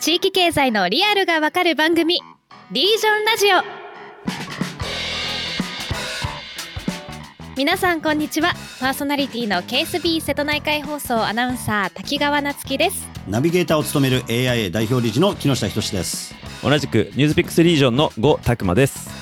地域経済のリアルがわかる番組リージョンラジオ。皆さんこんにちは。パーソナリティの KSB 瀬戸内海放送アナウンサー滝川夏樹です。ナビゲーターを務める AIA 代表理事の木下仁です。同じくニュースピックスリージョンの呉拓磨です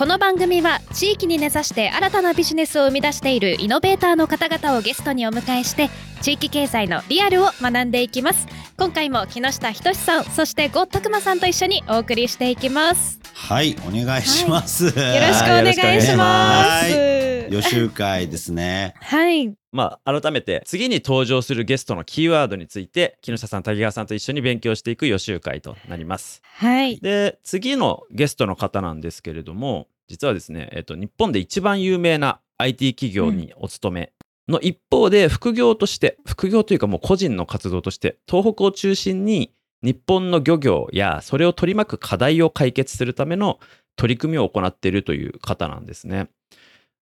この番組は地域に根ざして新たなビジネスを生み出しているイノベーターの方々をゲストにお迎えして地域経済のリアルを学んでいきます。今回も木下仁さんそして呉拓磨さんと一緒にお送りしていきます。はいお願いします、よろしくお願いします予習会ですね。はい。まあ改めて次に登場するゲストのキーワードについて木下さん滝川さんと一緒に勉強していく予習会となります。はい。で次のゲストの方なんですけれども実はですね、えっと、日本で一番有名な IT 企業にお勤めの一方で副業として副業というかもう個人の活動として東北を中心に日本の漁業やそれを取り巻く課題を解決するための取り組みを行っているという方なんですね。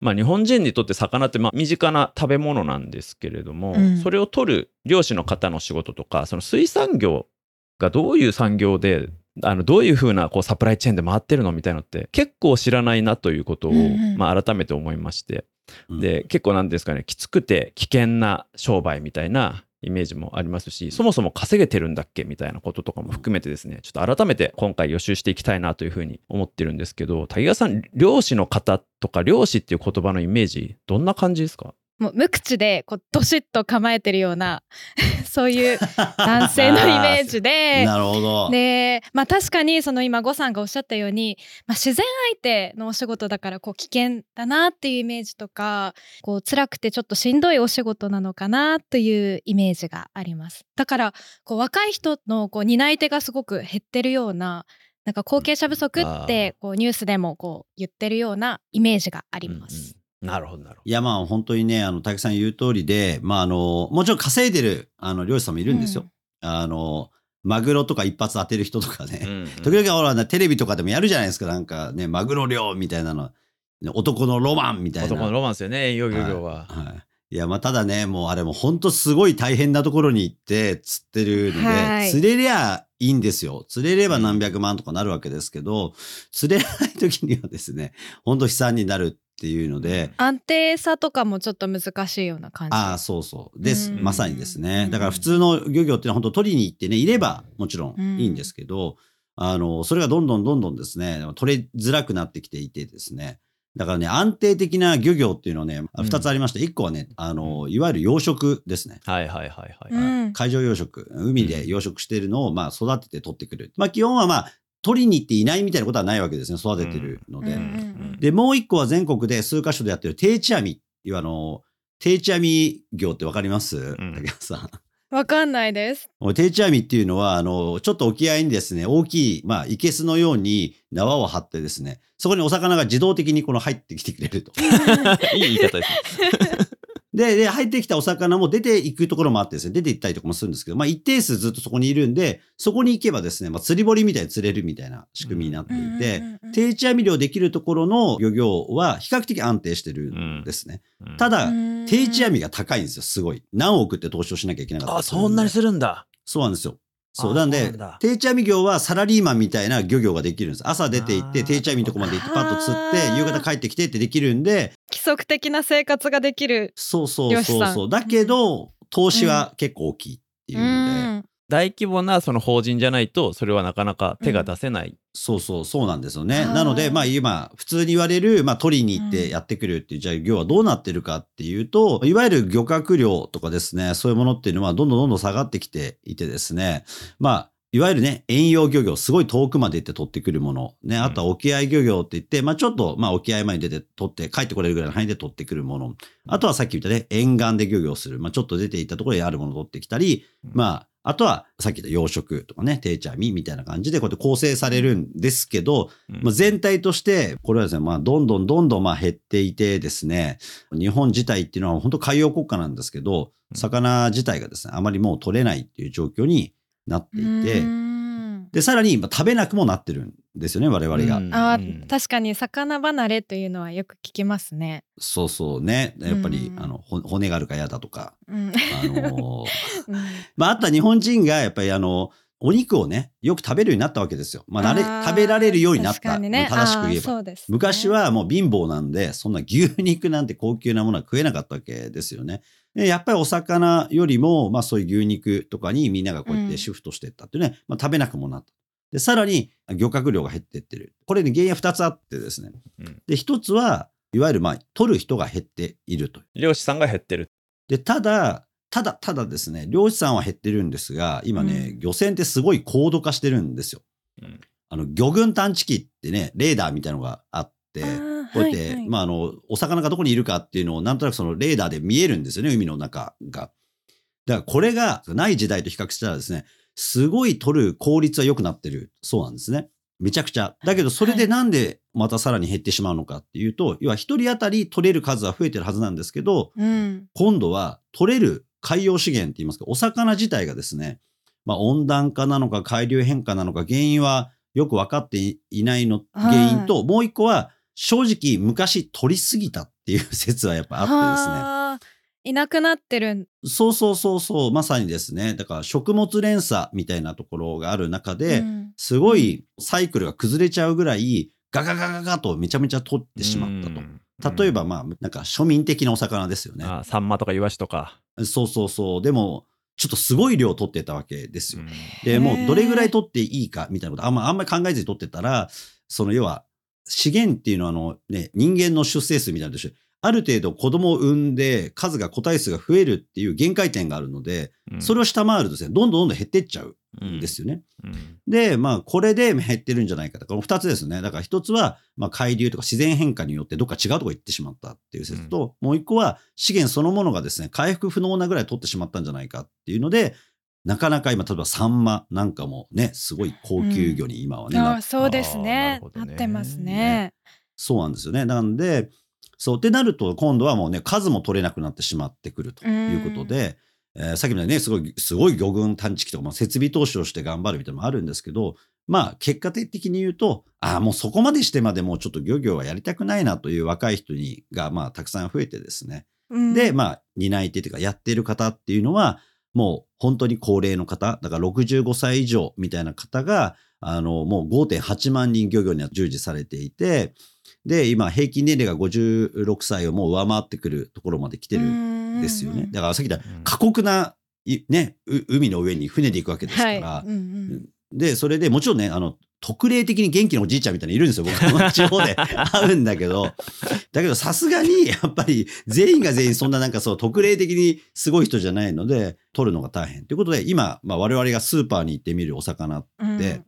まあ、日本人にとって魚ってまあ身近な食べ物なんですけれども、うん。それを取る漁師の方の仕事とかその水産業がどういう産業であのどういうふうなこうサプライチェーンで回ってるのみたいのって結構知らないなということを、まあ、改めて思いまして。うん。で結構なんですかねきつくて危険な商売みたいなイメージもありますしそもそも稼げてるんだっけみたいなこととかも含めてですねちょっと改めて今回予習していきたいなというふうに思ってるんですけど滝川さん漁師の方とか漁師っていう言葉のイメージどんな感じですか？もう無口でこうどしっと構えてるような そういう男性のイメージで なるほど、でまあ確かにその今呉さんがおっしゃったように、まあ、自然相手のお仕事だからこう危険だなっていうイメージとかこう辛くてちょっとしんどいお仕事なのかなというイメージがあります。だからこう若い人のこう担い手がすごく減ってるようななんか後継者不足ってこうニュースでもこう言ってるようなイメージがあります。うんうんなるほどなるほいやまあ本当にねあの滝さん言う通りでまああのもちろん稼いでるあの漁師さんもいるんですよ、あのマグロとか一発当てる人とかね、ど、うんうん。時々ほらねテレビとかでもやるじゃないですか。なんかねマグロ漁みたいなの。ね男のロマンみたいな。男のロマンですよね遠洋漁業は。はい。い。や、まあ、ただね、もうあれも本当すごい大変なところに行って釣ってるので、はい。釣れりゃいいんですよ。釣れれば何百万とかなるわけですけど、釣れない時にはですね、本当悲惨になるっていうので、安定さとかもちょっと難しいような感じ。ああ、そうそう。です。うんまさにですねう。んだから普通の漁業っていうのは本当取りに行ってね、いればもちろんいいんですけど、あの、それがどんどんどんどんですね、取れづらくなってきていてですね、だからね、安定的な漁業っていうのはね、うん二つありまして、一個はね、あの、いわゆる養殖ですね。はいはいはいはい。うん海上養殖、海で養殖しているのを、まあ、育てて取ってくる。まあ、基本はまあ、取りに行っていないみたいなことはないわけですね、育ててるので。で、もう一個は全国で数カ所でやってる定置網。いわゆるあの、定置網業ってわかります、ん竹内さん。わかんないです。定置網っていうのは、あの、ちょっと沖合にですね、大きい、まあ、生けすのように縄を張ってですね、そこにお魚が自動的にこの入ってきてくれると。いい言い方ですね。で、で、入ってきたお魚も出ていくところもあってですね、出て行ったりとかもするんですけど、まあ一定数ずっとそこにいるんで、そこに行けばですね、まあ釣り堀みたいに釣れるみたいな仕組みになっていて、定置網漁できるところの漁業は比較的安定してるんですね。うんただ、うん定置網が高いんですよ、すごい。何億って投資をしなきゃいけなかったあそんなにするんだ。そうなんですよ。そう。あなんで定置網業はサラリーマンみたいな漁業ができるんです。朝出て行って、定置網のとこまで行って、パッと釣って夕方帰ってきてってできるんで、規則的な生活ができる。そうそう漁師さんそうそう。だけど、投資は結構大きいっていううので、ん大規模なその法人じゃないとそれはなかなか手が出せない。そうそうそうなんですよね。はいなので、まあ今、普通に言われる、まあ取りに行ってやってくるっていう、じゃあ漁はどうなってるかっていうと、いわゆる漁獲量とかですね、そういうものっていうのはどんどんどんどん下がってきていてですね、まあ、いわゆるね、遠洋漁業、すごい遠くまで行って取ってくるもの。ね、あとは沖合漁業って言って、まあちょっと、まあ沖合前に出て取って帰ってこれるぐらいの範囲で取ってくるもの。あとはさっき言ったね、沿岸で漁業する。まあちょっと出ていったところにあるものを取ってきたり、まあ、あとはさっき言った養殖とかね、定置網みたいな感じでこうやって構成されるんですけど、うんまあ、全体として、これはですね、まあ、どんどんどんどんまあ減っていてですね、日本自体っていうのは本当海洋国家なんですけど、うん魚自体がですね、あまりもう取れないっていう状況になっていて、うんで、さらにまあ食べなくもなってるんですよね、我々が。うんあ確かに魚離れというのはよく聞きますね。そうそうね。やっぱり、うんあの、ほ骨があるから嫌だとか、うんあのー うんまあ、あとは日本人がやっぱりあの、お肉をね、よく食べるようになったわけですよ。まあ、慣れ、食べられるようになった。確かにね、まあ正しく言えば。ね昔はもう貧乏なんで、そんな牛肉なんて高級なものは食えなかったわけですよね。でやっぱりお魚よりも、まあそういう牛肉とかにみんながこうやってシフトしていったっていうね、まあ食べなくもなった。で、さらに漁獲量が減ってってる。これね、原因は2つあってですね。うんで、1つは、いわゆるまあ、取る人が減っていると。漁師さんが減ってる。で、ただ、ただ、ただですね、漁師さんは減ってるんですが、今ね、うん漁船ってすごい高度化してるんですよ。うんあの、魚群探知機ってね、レーダーみたいなのがあっこうやって、はいはいまあ、あの、お魚がどこにいるかっていうのを、なんとなくそのレーダーで見えるんですよね、海の中が。だから、これがない時代と比較したらですね、すごい取る効率は良くなってるそうなんですね。めちゃくちゃ。だけど、それでなんでまたさらに減ってしまうのかっていうと、要は一人当たり取れる数は増えてるはずなんですけど、うん今度は取れる海洋資源って言いますか、お魚自体がですね、まあ温暖化なのか海流変化なのか原因はよく分かっていないのはい原因と、もう一個は正直昔取りすぎたっていう説はやっぱあってはあいなくなってる。そうそうそうそう、まさにですね。だから食物連鎖みたいなところがある中で、うんすごいサイクルが崩れちゃうぐらいガガガガガとめちゃめちゃ取ってしまったと。と例えばまあ、なんか庶民的なお魚ですよね。あサンマとかイワシとか。そうそうそう。でも、ちょっとすごい量取ってたわけですよ。うんで、もうどれぐらい取っていいかみたいなことあんまあんまり考えずに取ってたら、その要は資源っていうのはあのね、人間の出生数みたいなのと一緒である程度子供を産んで数が個体数が増えるっていう限界点があるので、それを下回るとですね、どんどんどんどん減っていっちゃうんですよね。うんで、まあ、これで減ってるんじゃないかと。この二つですね。だから一つは、まあ、海流とか自然変化によってどっか違うとこ行ってしまったっていう説と、もう一個は資源そのものがですね、回復不能なぐらい取ってしまったんじゃないかっていうので、なかなか今、例えばサンマなんかもね、すごい高級魚に今はね、なあーそうですね。なってますね。そうなんですよね。なんで、そうってなると、今度はもうね、数も取れなくなってしまってくるということで、えーさっきみたいにね、すごい、すごい魚群探知機とか、まあ、設備投資をして頑張るみたいなのもあるんですけど、まあ、結果的に言うと、ああ、もうそこまでしてまでもうちょっと漁業はやりたくないなという若い人にが、まあ、たくさん増えてですね。うん。で、まあ、担い手というか、やっている方っていうのは、もう本当に高齢の方、だから65歳以上みたいな方が、あの、もう5.8万人漁業には従事されていて、で、今、平均年齢が56歳をもう上回ってくるところまで来てるんですよね。だからさっき言ったうん。過酷な、いね、う海の上に船で行くわけですから、はい。うんうん。で、それでもちろんね、あの、特例的に元気なおじいちゃんみたいなのいるんですよ。僕の 地方で会うんだけど。だけどさすがに、やっぱり全員が全員そんななんかそう、特例的にすごい人じゃないので、取るのが大変。ということで、今、まあ我々がスーパーに行ってみるお魚、うんで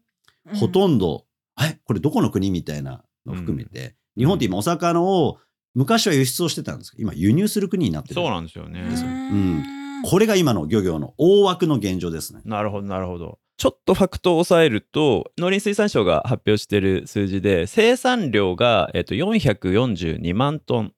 うんほとんど、え、これどこの国みたいなのを含めて、日本って今お魚を、昔は輸出をしてたんですけど、今輸入する国になってる。そうなんですよね。うんこれが今の漁業の大枠の現状ですね。なるほどなるほど。ちょっとファクトを抑えると農林水産省が発表している数字で生産量が、えっと、442万トン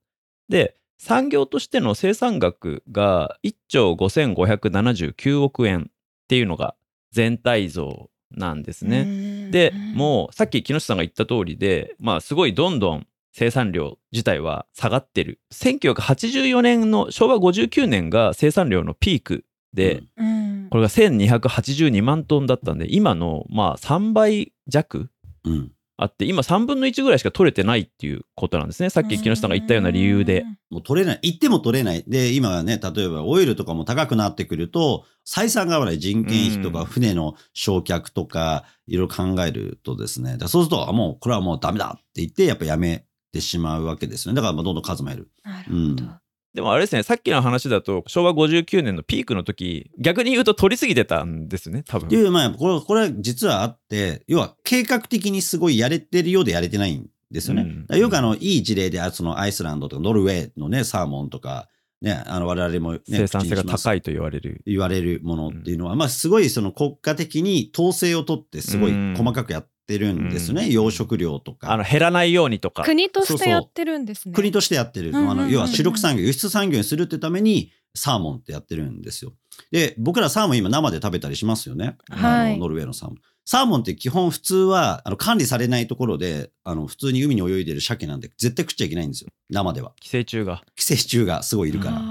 で産業としての生産額が1兆5579億円っていうのが全体像なんですね。うん。でもうさっき木下さんが言った通りでまあすごいどんどん生産量自体は下がってる。1984年の昭和59年が生産量のピークで、うんうんこれが1282万トンだったんで今のまあ3倍弱うん。あって今3分の1ぐらいしか取れてないっていうことなんですねさっき木下さんが言ったような理由で。もう取れない。行っても取れない。で、今はね、例えばオイルとかも高くなってくると、採算が合わない人件費とか、うん船の焼却とか、いろいろ考えるとですね、そうすると、あもうこれはもうダメだって言って、やっぱやめてしまうわけですよね。だからまあどんどん数も減る。なるほどうんでもあれですねさっきの話だと昭和59年のピークの時逆に言うと取りすぎてたんですね多分。っていう、まあ、これ、これは実はあって、要は計画的にすごいやれてるようでやれてないんですよね。うん。だからよくあの、いい事例でそのアイスランドとかノルウェーのね、サーモンとか、ね、あの、我々もね、生産性が高いと言われる。言われるものっていうのは、まあすごいその国家的に統制を取ってすごいうん。細かくやってるんですよね。うん養殖量とか。あの減らないようにとか国としてやってるんですね。国としてやってる。うんうんうんうんあの要は主力産業、輸出産業にするってためにサーモンってやってるんですよ。で、僕らサーモン今生で食べたりしますよね。はいあのノルウェーのサーモン。サーモンって基本普通はあの管理されないところで、あの普通に海に泳いでる鮭なんで絶対食っちゃいけないんですよ。生では。寄生虫が寄生虫がすごいいるから。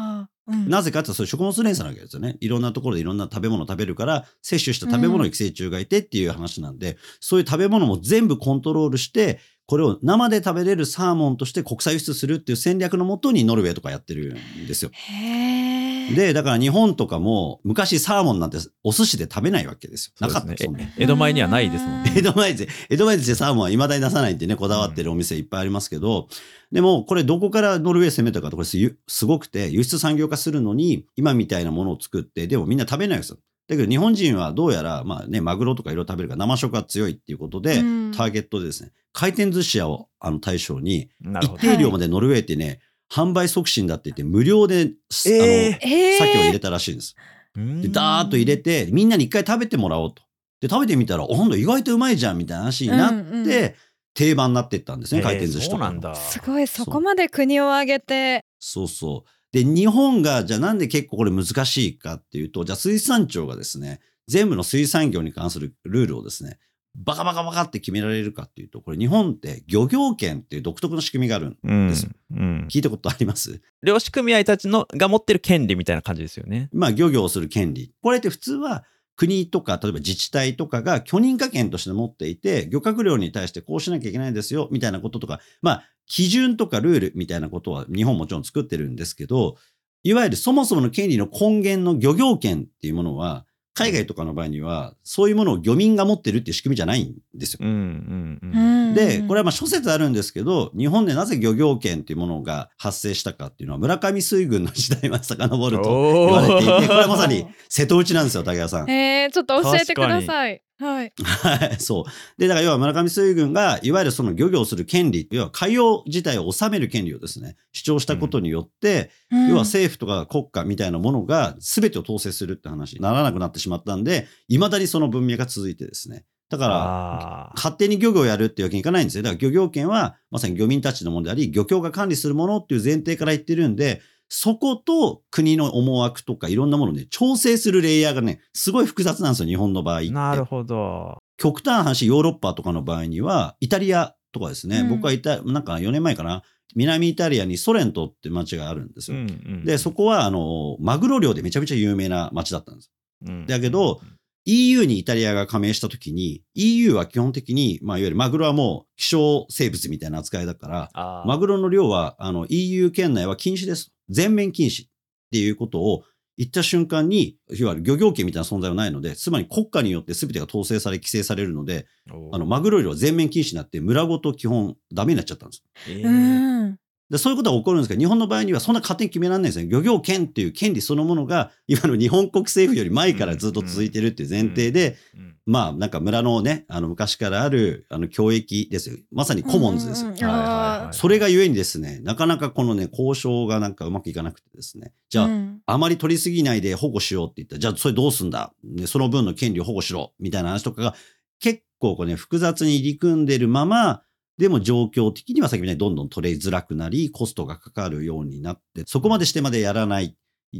あうんなぜかってそういう食物連鎖なわけですよね。いろんなところでいろんな食べ物を食べるから、摂取した食べ物に寄生虫がいてっていう話なんで、そういう食べ物も全部コントロールして、これを生で食べれるサーモンとして国際輸出するっていう戦略のもとにノルウェーとかやってるんですよ。へーで、だから日本とかも昔サーモンなんてお寿司で食べないわけですよ。なかったですねえ江戸前にはないですもんね。江戸前で、江戸前でサーモンは未だに出さないってね、こだわってるお店いっぱいありますけど、でもこれどこからノルウェー攻めたかと、これすごくて、輸出産業化するのに、今みたいなものを作って、でもみんな食べないんですよ。だけど日本人はどうやら、まあね、マグロとかいろいろ食べるから生食が強いっていうことで、うんターゲットでですね、回転寿司屋をあの対象に、一。定量までノルウェーってね、販売促進だって言って無料で、えーあの、えー鮭を入れたらしいんです。で、ダーッと入れて、みんなに一回食べてもらおうと。で、食べてみたら、お、なんだ、意外とうまいじゃん、みたいな話になって、うんうん定番になっていったんですね、えー回転寿司とかの。そうなんだ。すごいそこまで国を挙げてそうそう。で、日本が、じゃあなんで結構これ難しいかっていうと、じゃあ水産庁がですね、全部の水産業に関するルールをですね、バカバカバカって決められるかっていうと、これ日本って漁業権っていう独特の仕組みがある。うんですようん。聞いたことあります？漁師組合たちのが持ってる権利みたいな感じですよね。まあ、漁業をする権利。これって普通は国とか、例えば自治体とかが許認可権として持っていて、漁獲量に対してこうしなきゃいけないですよ、みたいなこととか、まあ、基準とかルールみたいなことは日本もちろん作ってるんですけど、いわゆるそもそもの権利の根源の漁業権っていうものは、海外とかの場合には、そういうものを漁民が持ってるっていう仕組みじゃないんですよ。うんうんうん。で、これはまあ諸説あるんですけど、日本でなぜ漁業権っていうものが発生したかっていうのは、村上水軍の時代まで遡ると言われていて、これはまさに瀬戸内なんですよ、竹谷さん。えー、ちょっと教えてくださいはいはい、そう。で、だから要は村上水軍が、いわゆるその漁業をする権利、要は海洋自体を治める権利をですね、主張したことによって、要は政府とか国家みたいなものが全てを統制するって話にならなくなってしまったんで、未だにその文明が続いてですね。だから、勝手に漁業をやるっていうわけにいかないんですよ。だから漁業権はまさに漁民たちのものであり、漁協が管理するものっていう前提から言ってるんで、そこと国の思惑とかいろんなものをね、調整するレイヤーがね、すごい複雑なんですよ、日本の場合って。なるほど。極端な話、ヨーロッパとかの場合には、イタリアとかですね、うん僕はいた、なんか4年前かな、南イタリアにソレントって町があるんですよ。うんうんで、そこは、あの、マグロ漁でめちゃめちゃ有名な町だったんです。うんだけど、EU にイタリアが加盟したときに、EU は基本的に、まあ、いわゆるマグロはもう希少生物みたいな扱いだから、マグロの量は、あの、EU 圏内は禁止です。全面禁止っていうことを言った瞬間に、いわゆる漁業権みたいな存在はないので、つまり国家によって全てが統制され、規制されるので、あの、マグロ漁は全面禁止になって、村ごと基本ダメになっちゃったんです。うえーんでそういうことが起こるんですけど、日本の場合にはそんな勝手に決められないんですね。漁業権っていう権利そのものが、いわゆる日本国政府より前からずっと続いてるっていう前提で、うんまあ、なんか村のね、あの、昔からある、あの、教育ですよ。まさにコモンズですよ。はいはいはいあそれがゆえにですね、なかなかこのね、交渉がなんかうまくいかなくてですね。じゃあ、うんあまり取りすぎないで保護しようって言ったら、じゃあそれどうすんだ、ね、その分の権利を保護しろみたいな話とかが結構こうね、複雑に入り組んでるまま、でも状況的には先みたいにどんどん取れづらくなり、コストがかかるようになって、そこまでしてまでやらない。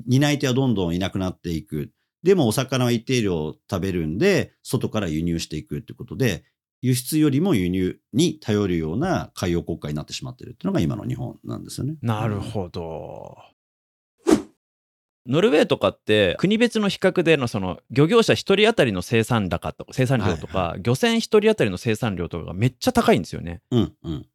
担い手はどんどんいなくなっていく。でもお魚は一定量食べるんで、外から輸入していくってことで、輸出よりも輸入に頼るような海洋国家になってしまってるっていうのが今の日本なんですよね。なるほど。ノルウェーとかって国別の比較でのその漁業者1人当たりの生産高と生産量とか、は漁船1人当たりの生産量とかがめっちゃ高いんですよね。うんうん。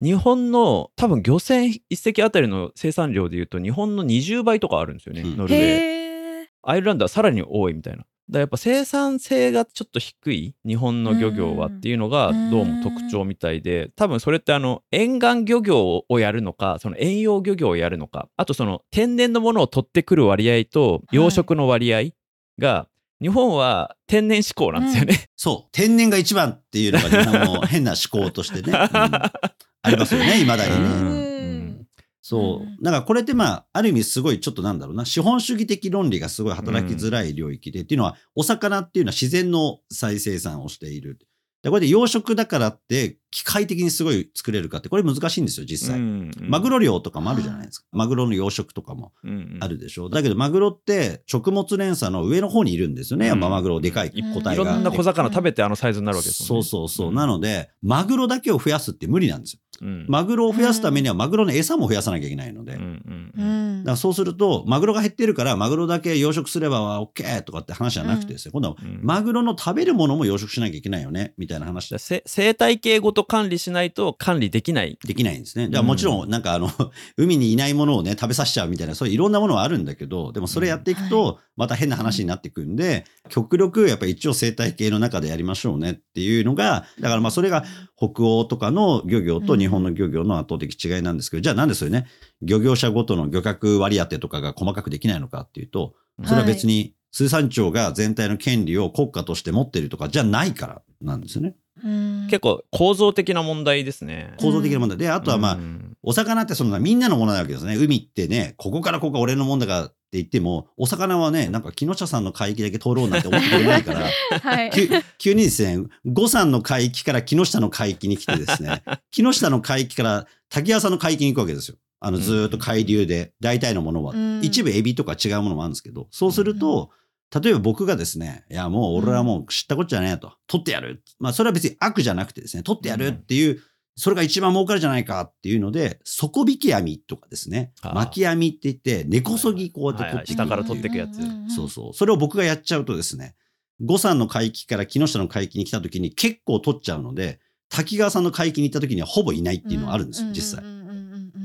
日本の多分漁船1隻当たりの生産量でいうと日本の20倍とかあるんですよね、うんノルウェーアイルランドはさらに多いみたいな。だやっぱ生産性がちょっと低い日本の漁業はっていうのがどうも特徴みたいで多分それってあの沿岸漁業をやるのかその遠洋漁業をやるのかあとその天然のものを取ってくる割合と養殖の割合が日本は天然志向なんですよね。そう。天然が一番っていうのが日本の変な思考としてね。うんありますよね、未だにね。そうう。だからこれってまあ、ある意味すごいちょっとなんだろうな、資本主義的論理がすごい働きづらい領域で、っていうのは、お魚っていうのは自然の再生産をしている。でこれで養殖だからって、機械的にすごい作れるかって、これ難しいんですよ、実際。マグロ漁とかもあるじゃないですか。マグロの養殖とかもあるでしょ。だけどマグロって食物連鎖の上の方にいるんですよね。うんやっぱマグロでかい個体が。いろんな小魚食べてあのサイズになるわけですもんね。そうそうそう。んなので、マグロだけを増やすって無理なんですよ。うんマグロを増やすためにはマグロの餌も増やさなきゃいけないので。うんううんんだからそうすると、マグロが減ってるから、マグロだけ養殖すれば OK とかって話じゃなくてですよ。今度は、うんマグロの食べるものも養殖しなきゃいけないよね、みたいな話じゃあせ生態系ごと管理しないと管理できない。できないんですね。だからもちろん、なんかあの、海にいないものをね、食べさせちゃうみたいな、そういういろんなものはあるんだけど、でもそれやっていくうんと、また変な話になっていくんで、極力やっぱり一応生態系の中でやりましょうねっていうのが、だからまあそれが北欧とかの漁業と日本の漁業の圧倒的違いなんですけど、じゃあなんでそれね、漁業者ごとの漁獲割り当てとかが細かくできないのかっていうと、それは別に水産庁が全体の権利を国家として持ってるとかじゃないからなんですよね。うん結構構造的な問題ですね。構造的な問題で、あとはまあ、うんお魚ってそんなみんなのものなわけですね。海ってね、ここからここが俺のもんだからって言っても、お魚はね、なんか木下さんの海域だけ通ろうなんて思ってくれないから、はい。急急にですね、五さんの海域から木下の海域に来てですね、木下の海域から滝谷さんの海域に行くわけですよ。あの、ずーっと海流で、大体のものは。うん一部エビとか違うものもあるんですけど、そうすると、例えば僕がですね、いやもう俺はもう知ったこっちゃねえと、取ってやる。まあそれは別に悪じゃなくてですね、取ってやるっていう、それが一番儲かるじゃないかっていうので、底引き網とかですね、巻き網って言って、根こそぎこうやって取っていく。下から取っていくやつ。そうそう。それを僕がやっちゃうとですね、五山の海域から木下の海域に来た時に結構取っちゃうので、滝川さんの海域に行った時にはほぼいないっていうのはあるんですよ、実際。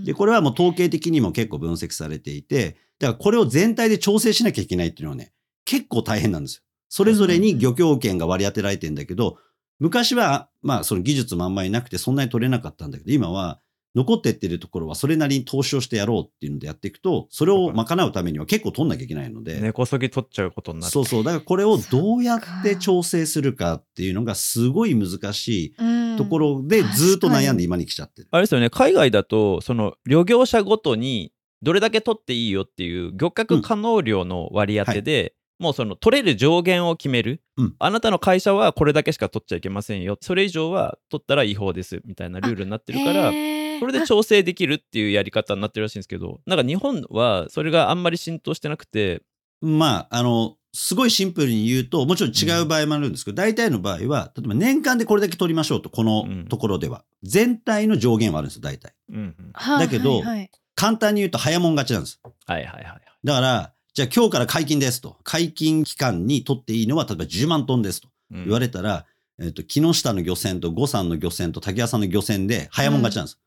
で、これはもう統計的にも結構分析されていて、だからこれを全体で調整しなきゃいけないっていうのはね、結構大変なんですよ。それぞれに漁協権が割り当てられてんだけど、昔は、まあその技術もあんまりなくてそんなに取れなかったんだけど、今は残ってってるところはそれなりに投資をしてやろうっていうのでやっていくと、それを賄うためには結構取んなきゃいけないので、根こそぎ取っちゃうことになる。そうそう。だからこれをどうやって調整するかっていうのがすごい難しいところでずっと悩んで今に来ちゃってる。あれですよね、海外だと、その漁業者ごとにどれだけ取っていいよっていう漁獲可能量の割り当てで、もうその取れる上限を決める、うん。あなたの会社はこれだけしか取っちゃいけませんよ、それ以上は取ったら違法ですみたいなルールになってるから、それで調整できるっていうやり方になってるらしいんですけど、なんか日本はそれがあんまり浸透してなくて、まあ、あの、すごいシンプルに言うと、もちろん違う場合もあるんですけど、大体の場合は、例えば年間でこれだけ取りましょうと、このところでは。全体の上限はあるんですよ、大体。うんうん。だけどはいはい。簡単に言うと早もん勝ちなんです。はいはいはい。だから、じゃあ今日から解禁ですと。解禁期間に取っていいのは、例えば10万トンですとうん言われたら、えっと、木下の漁船と五山の漁船と滝谷さんの漁船で早もん勝ちなんです。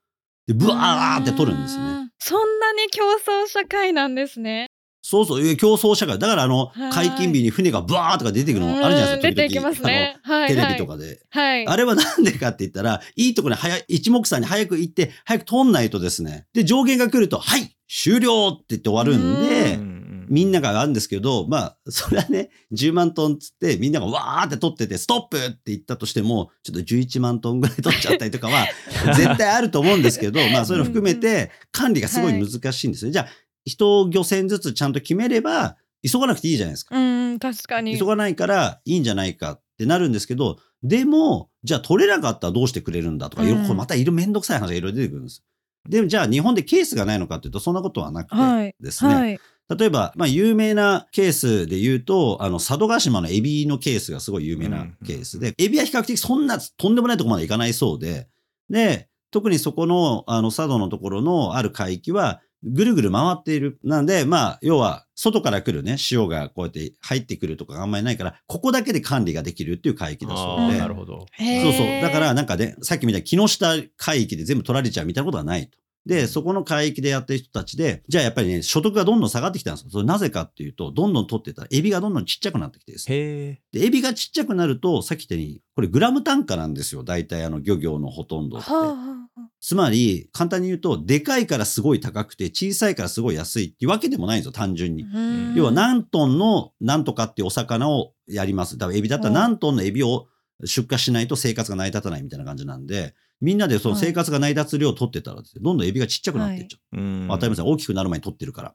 で、ブワーって取るんですよね。うんそんなに競争社会なんですね。そうそう、え競争社会。だからあのはい、解禁日に船がブワーとか出てくるのあるじゃないですか、うん出てきますね。はい。テレビとか。かで。はい。あれはなんでかって言ったら、いいところに早い、一目散に早く行って、早く取んないとですね。で、上限が来ると、はい終了って言って終わるんで、うんうんみんながあるんですけど、まあ、それはね、10万トンつって、みんながわーって取ってて、ストップって言ったとしても、ちょっと11万トンぐらい取っちゃったりとかは、絶対あると思うんですけど、まあ、そういうの含めて、管理がすごい難しいんですよ。じゃあ、一漁船ずつちゃんと決めれば、急がなくていいじゃないですか。うん、確かに。急がないからいいんじゃないかってなるんですけど、でも、じゃあ取れなかったらどうしてくれるんだとか、うんこれまたいろめんどくさい話がいろいろ出てくるんです。でもじゃあ日本でケースがないのかっていうと、そんなことはなくはいてですね。はい。例えば、まあ、有名なケースで言うと、あの、佐渡島のエビのケースがすごい有名なケースで、エビは比較的そんなとんでもないところまで行かないそうで、で、特にそこの、あの、佐渡のところのある海域は、ぐるぐる回っている。なんで、まあ、要は、外から来るね、潮がこうやって入ってくるとかがあんまりないから、ここだけで管理ができるっていう海域だあそうで。ーなるほど。そうそう。だから、なんかね、さっきみたいに木下海域で全部取られちゃうみたいなことはないと。で、そこの海域でやってる人たちで、じゃあやっぱりね、所得がどんどん下がってきたんですよ。それなぜかっていうと、どんどん取ってたら、エビがどんどんちっちゃくなってきてです。で、エビがちっちゃくなると、さっき言ったように、これグラム単価なんですよ。大体あの漁業のほとんどって。はあはあつまり、簡単に言うと、でかいからすごい高くて、小さいからすごい安いっていうわけでもないんですよ、単純に。うん要は何トンのなんとかっていうお魚をやります。だからエビだったら何トンのエビを出荷しないと生活が成り立たないみたいな感じなんで、みんなでその生活が成り立つ量を取ってたらですね、どんどんエビがちっちゃくなっていっちゃう。うん当たり前です大きくなる前に取ってるから。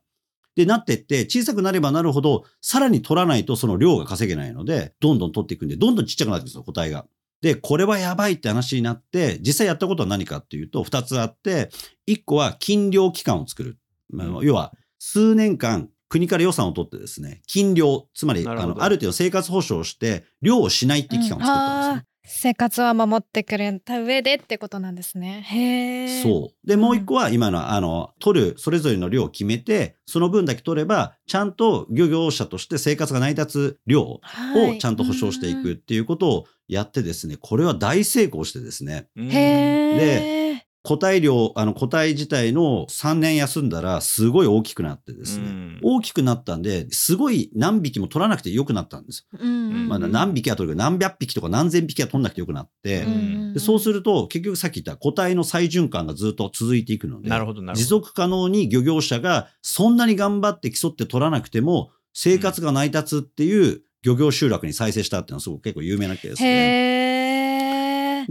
で、なってって、小さくなればなるほど、さらに取らないとその量が稼げないので、どんどん取っていくんで、どんどんちっちゃくなっていくんですよ、個体が。で、これはやばいって話になって、実際やったことは何かっていうと、二つあって、一個は禁漁期間を作る。まあうん要は、数年間、国から予算を取ってですね、禁漁、つまり、あの、ある程度生活保障をして、漁をしないっていう期間を作ったんですね。生活は守ってくれた上でってことなんですね。へえ。そう。で、もう一個は今の、あの、取る、それぞれの量を決めて、その分だけ取れば、ちゃんと漁業者として生活が成り立つ量をはいちゃんと保証していくっていうことをやってですね、これは大成功してですね、うんへえ。個体量、あの個体自体の3年休んだらすごい大きくなってですね、うん。大きくなったんで、すごい何匹も取らなくてよくなったんです。よ。うん。まあ、何匹は取るか何百匹とか何千匹は取んなくてよくなって、うん。でそうすると結局さっき言った個体の再循環がずっと続いていくので、なるほどなるほど。持続可能に漁業者がそんなに頑張って競って取らなくても生活が成り立つっていう漁業集落に再生したっていうのはすごく結構有名なケースで。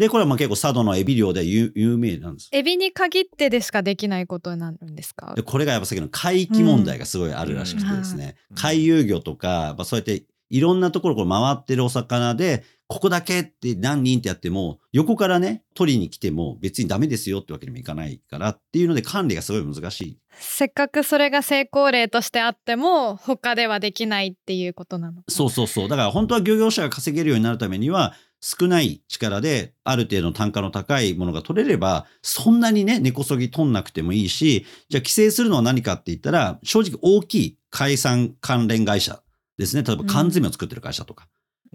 で、これはまあ結構佐渡のエビ漁で有有名なんです。エビに限ってでしか？できないことになるんですか？で、これがやっぱさっきの海域問題がすごいあるらしくてですね、うん海遊魚とか、まあ、そうやっていろんなところこう回ってるお魚で、ここだけって何人ってやっても、横からね、取りに来ても別にダメですよってわけにもいかないからっていうので管理がすごい難しい。せっかくそれが成功例としてあっても他ではできないっていうことなのそうそうそう。だから本当は漁業者が稼げるようになるためには、少ない力である程度の単価の高いものが取れれば、そんなにね、根こそぎ取んなくてもいいし、じゃあ規制するのは何かって言ったら、正直大きい解散関連会社ですね。例えば缶詰を作ってる会社とか。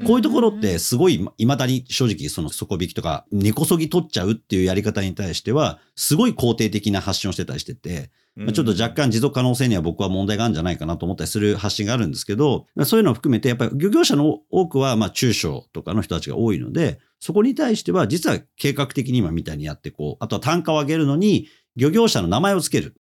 こういうところってすごい未だに正直その底引きとか根こそぎ取っちゃうっていうやり方に対してはすごい肯定的な発信をしてたりしてて、まあちょっと若干持続可能性には僕は問題があるんじゃないかなと思ったりする発信があるんですけど、まあそういうのを含めてやっぱり漁業者の多くはまあ中小とかの人たちが多いので、そこに対しては実は計画的に今みたいにやってこう、あとは単価を上げるのに漁業者の名前をつける。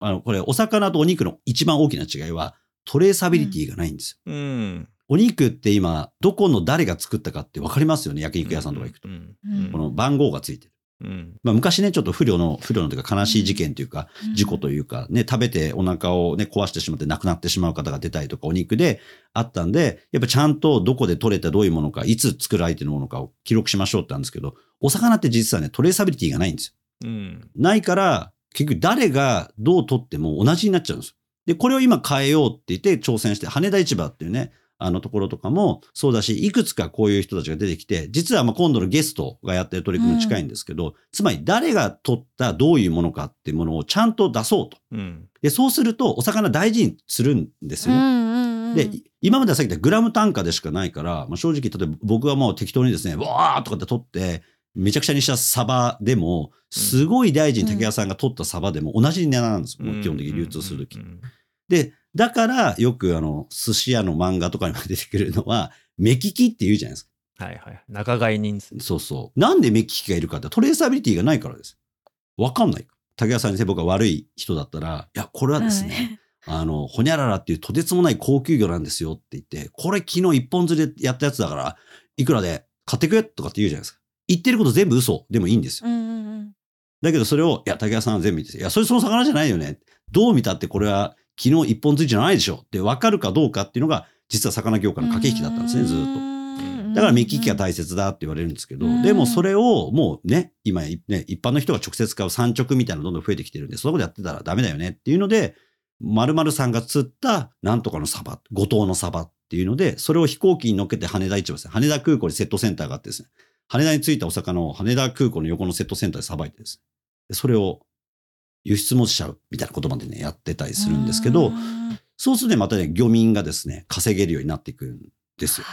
あの、これお魚とお肉の一番大きな違いはトレーサビリティがないんですよ。うんお肉って今、どこの誰が作ったかって分かりますよね、焼肉屋さんとか行くと。うんうんこの番号がついてる。うんまあ、昔ね、ちょっと不慮の、不慮のというか悲しい事件というか、事故というか、ね、食べてお腹をね、壊してしまって亡くなってしまう方が出たりとか、お肉であったんで、やっぱちゃんとどこで取れたどういうものか、いつ作られているものかを記録しましょうってあるんですけど、お魚って実はね、トレーサビリティがないんですよ。うんないから、結局誰がどう取っても同じになっちゃうんですよ。で、これを今変えようって言って挑戦して、羽田市場っていうね、あのところとかもそうだし、いくつかこういう人たちが出てきて、実はまあ今度のゲストがやってる取り組みに近いんですけど、つまり誰が取ったどういうものかっていうものをちゃんと出そうと。うんで、そうするとお魚大事にするんですよね。うんうんうんで、い今まではさっき言ったグラム単価でしかないから、まあ、正直、例えば僕がもう適当にですね、わーとかって取って、めちゃくちゃにしたサバでも、すごい大事に竹谷さんが取ったサバでも同じ値段なんですよ。もう基本的に流通するときう。んで、だからよくあの、寿司屋の漫画とかにも出てくるのは、目利きって言うじゃないですか。はいはい仲買人数そうそう。なんで目利きがいるかってトレーサビリティがないからです。わかんない。竹谷さんにせ僕が悪い人だったら、いや、これはですね、あの、ホニャララっていうとてつもない高級魚なんですよって言って、これ昨日一本釣りでやったやつだから、いくらで買ってくれとかって言うじゃないですか。言ってること全部嘘でもいいんですよ。うんうんうんだけどそれを、いや、竹谷さんは全部言ってて、いや、それその魚じゃないよね。どう見たってこれは昨日一本釣りじゃないでしょ。って分かるかどうかっていうのが、実は魚業界の駆け引きだったんですね、ずっと。とだから目利きが大切だって言われるんですけど、うん。でもそれをもうね、今ね、一般の人が直接買う産直みたいなのどんどん増えてきてるんで、そんなことやってたらダメだよねっていうので、〇〇さんが釣ったなんとかのサバ、五島のサバっていうので、それを飛行機に乗っけて羽田市場ですね。羽田空港にセットセンターがあってですね、羽田に着いたお魚を羽田空港の横のセットセンターでさばいてですね、でそれを輸出もしちゃうみたいなことまでね、やってたりするんですけど、そうするとね、またね、漁民がですね、稼げるようになっていくんですよ。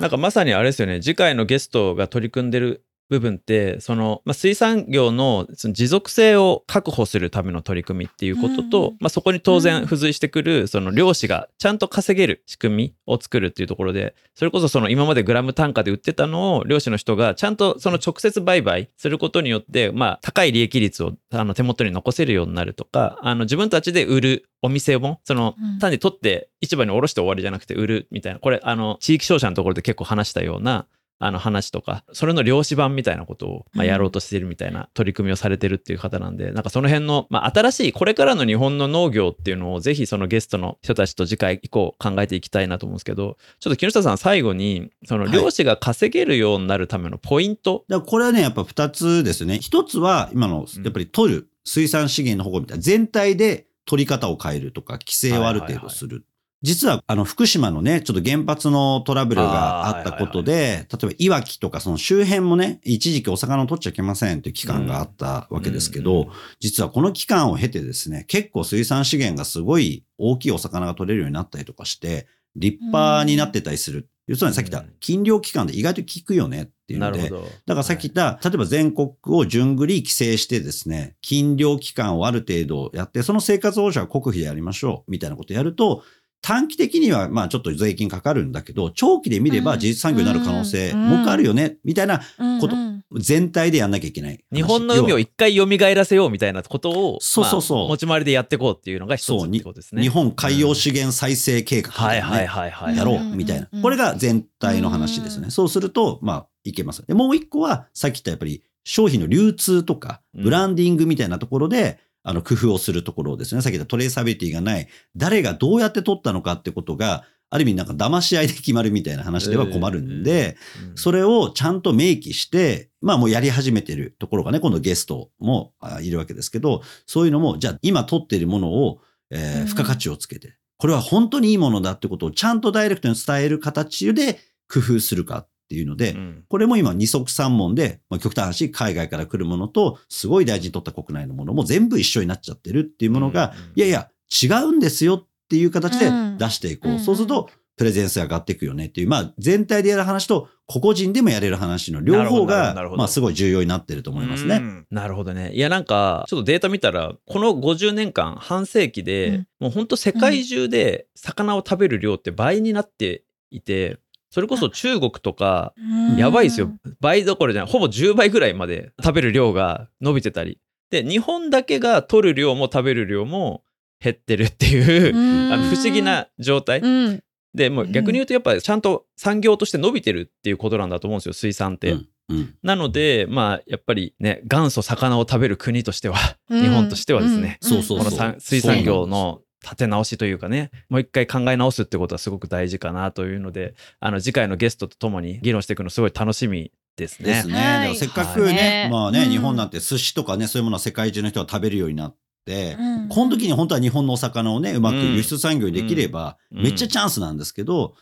なんかまさにあれですよね次回のゲストが取り組んでる部分ってその、まあ、水産業のその持続性を確保するための取り組みっていうことと、うん。まあ、そこに当うん。然付随してくるその漁師がちゃんと稼げる仕組みを作るっていうところでそれこそその今までグラム単価で売ってたのを漁師の人がちゃんとその直接売買することによって、まあ、高い利益率をあの手元に残せるようになるとかあの自分たちで売るお店もそのうん。単に取って市場に卸して終わりじゃなくて売るみたいなこれあの地域商社のところで結構話したようなあの話とかそれの漁師版みたいなことを、まやろうとしているみたいな取り組みをされてるっていう方なんで、なんかその辺の、まあ、新しいこれからの日本の農業っていうのをぜひそのゲストの人たちと次回以降考えていきたいなと思うんですけどちょっと木下さん最後にそのはい。漁師が稼げるようになるためのポイント、だからこれはね、やっぱ二つですよね。一つは、今のうん、やっぱり取る、水産資源の保護みたいな、全体で取り方を変えるとか、規制をある程度する。実は、あの、福島のね、ちょっと原発のトラブルがあったことで、例えば、いわきとかその周辺もね、一時期お魚を取っちゃいけませんっていう期間があったわけですけど、実はこの期間を経てですね、結構水産資源がすごい大きいお魚が取れるようになったりとかして、立派になってたりする。要するにさっき言ったうん禁漁期間で意外と効くよねっていうので。だからさっき言った、例えば全国を順繰り規制してですね、禁漁期間をある程度やって、その生活保護者は国費でやりましょう、みたいなことやると、短期的にはまあちょっと税金かかるんだけど、長期で見ればうん事実産業になる可能性うんもう一回あるよね、みたいなこと全体でやんなきゃいけない話。日本の海を一回蘇らせようみたいなことを、そうそうそうまあ持ち回りでやっていこうっていうのが一つってことですね。日本海洋資源再生計画みたはいいはいはいはい。やろうみたいな。これが全体の話ですね。そうすると、まあ、いけます。で、もう一個は、さっき言ったやっぱり、商品の流通とか、うんブランディングみたいなところで、あの、工夫をするところですね。さっき言ったトレーサビリティがない、誰がどうやって取ったのかってことが、ある意味なんか騙し合いで決まるみたいな話では困るんで、うんそれをちゃんと明記して、まあもうやり始めてるところがね、今度ゲストもあいるわけですけど、そういうのも、じゃあ今取っているものを、えーうん付加価値をつけて、これは本当にいいものだってことをちゃんとダイレクトに伝える形で工夫するかっていうので、うん。これも今二足三門で、まあ、極端な話、海外から来るものと、すごい大事に取った国内のものも全部一緒になっちゃってるっていうものが、うんいやいや、違うんですよっていう形で出していこう。うんそうすると、プレゼンスが上がっていくよねっていう、まあ、全体でやる話と、個々人でもやれる話の両方がまあ、すごい重要になってると思いますね。うん。なるほどね。いやなんかちょっとデータ見たらこの50年間半世紀で、うん。もうほんと世界中で魚を食べる量って倍になっていてそれこそ中国とかうん。やばいですよ。倍どころじゃない。ほぼ10倍ぐらいまで食べる量が伸びてたり。で日本だけが取る量も食べる量も減ってるっていう、うん。あの不思議な状態、うん。でもう逆に言うとやっぱりちゃんと産業として伸びてるっていうことなんだと思うんですよ水産って。うん。うん。なのでまあやっぱりね元祖魚を食べる国としては、うん。日本としてはですね、そうそうこの産水産業の立て直しというかねもう一回考え直すってことはすごく大事かなというのであの次回のゲストとともに議論していくのすごい楽しみですね。ですね。はい。せっかくね、はい。まあね、うん。日本なんて寿司とかね、そういうものは世界中の人が食べるようになって、うん。この時に本当は日本のお魚をね、うまく輸出産業にできれば、うん。めっちゃチャンスなんですけど、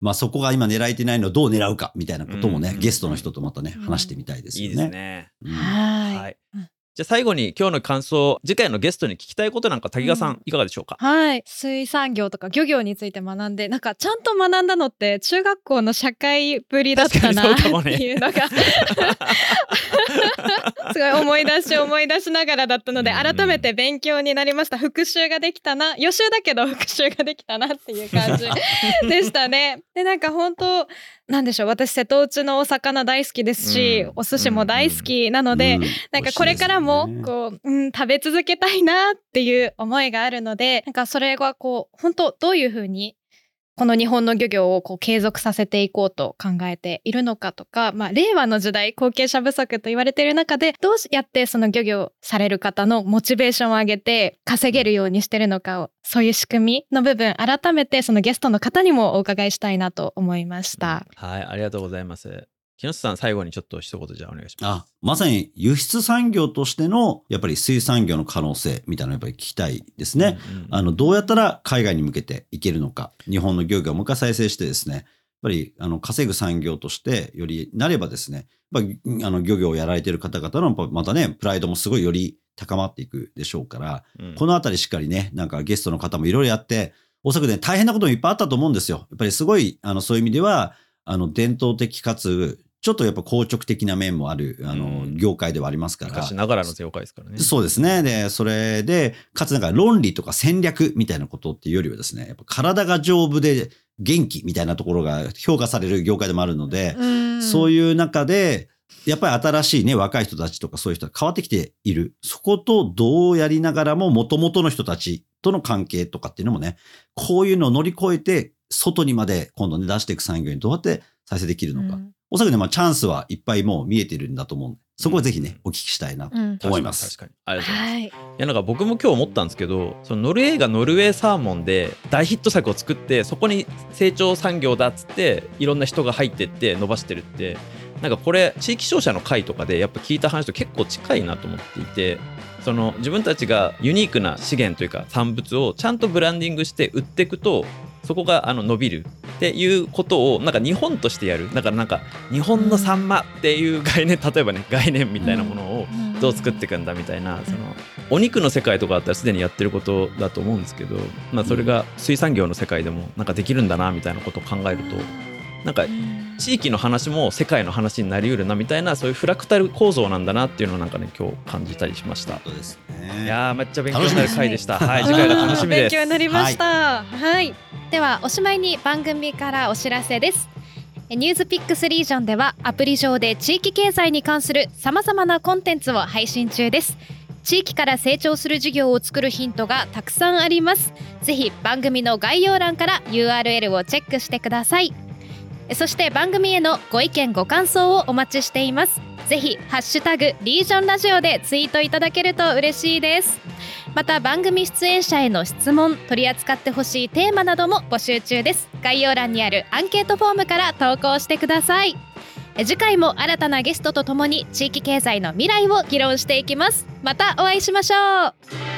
まあそこが今狙えてないのをどう狙うかみたいなこともね、うん。ゲストの人とまたね、うん。話してみたいですいいよね。ですね。うん。はいじゃあ最後に今日の感想次回のゲストに聞きたいことなんか滝川さうん。んいかがでしょうか、はい。水産業とか漁業について学んでなんかちゃんと学んだのって中学校の社会ぶりだったなっていうのが。すごい思い出し思い出しながらだったのでうん改めて勉強になりました。復習ができたな。予習だけど復習ができたなっていう感じ でしたね。でなんか本当なんでしょう。私瀬戸内のお魚大好きですし、うん。お寿司も大好きなので、うん。なんかこれからもこう、うん、食べ続けたいなっていう思いがあるのでなんかそれがこう本当どういうふうにこの日本の漁業をこう継続させていこうと考えているのかとか、まあ、令和の時代後継者不足と言われている中でどうやってその漁業される方のモチベーションを上げて稼げるようにしてるのかをそういう仕組みの部分改めてそのゲストの方にもお伺いしたいなと思いました。はいありがとうございます木下さん最後にちょっと一言じゃあお願いします。あ、まさに輸出産業としての、やっぱり水産業の可能性みたいなのをやっぱり聞きたいですね。うんうんあの、どうやったら海外に向けていけるのか、日本の漁業をもう一回再生してですね、やっぱり、あの、稼ぐ産業としてよりなればですね、やっぱあの、漁業をやられている方々の、やっぱまたね、プライドもすごいより高まっていくでしょうから、うん。このあたりしっかりね、なんかゲストの方もいろいろやって、おそらくね、大変なこともいっぱいあったと思うんですよ。やっぱりすごい、あの、そういう意味では、あの、伝統的かつ、ちょっとやっぱ硬直的な面もある、あの、うん業界ではありますから。昔ながらの業界ですからね。そうですね。で、それで、かつなんか論理とか戦略みたいなことっていうよりはですね、やっぱ体が丈夫で元気みたいなところが評価される業界でもあるので、そういいう中で、やっぱり新しいね、若い人たちとかそういう人が変わってきている。そことどうやりながらも元々の人たちとの関係とかっていうのもね、こういうのを乗り越えて、外にまで今度ね、出していく産業にどうやって再生できるのか。おそらくね、まあチャンスはいっぱいもう見えてるんだと思うんで、そこはぜひね、お聞きしたいなとうん思います。確かに確かにありがとうございます。はいいやなんか僕も今日思ったんですけどそのノルウェーがノルウェーサーモンで大ヒット作を作ってそこに成長産業だっつっていろんな人が入ってって伸ばしてるってなんかこれ地域商社の会とかでやっぱ聞いた話と結構近いなと思っていてその自分たちがユニークな資源というか産物をちゃんとブランディングして売っていくとそこがあの伸びるっていうことをなんか日本としてやる。だからなんか日本のサンマっていう概念例えばね概念みたいなものをどう作っていくんだみたいなそのお肉の世界とかだったらすでにやってることだと思うんですけど、まあ、それが水産業の世界でもなんかできるんだなみたいなことを考えるとなんか地域の話も世界の話になりうるなみたいなそういうフラクタル構造なんだなっていうのをなんかね今日感じたりしました。そうですね。いやーめっちゃ勉強になる回でした。はい、次回が楽しみです。勉強になりました。はい、ではおしまいに番組からお知らせです。ニュースピックスリージョンではアプリ上で地域経済に関するさまざまなコンテンツを配信中です。地域から成長する事業を作るヒントがたくさんあります。ぜひ番組の概要欄から URL をチェックしてください。そして番組へのご意見ご感想をお待ちしています。ぜひハッシュタグリージョンラジオでツイートいただけると嬉しいです。また番組出演者への質問取り扱ってほしいテーマなども募集中です概要欄にあるアンケートフォームから投稿してください次回も新たなゲストとともに地域経済の未来を議論していきますまたお会いしましょう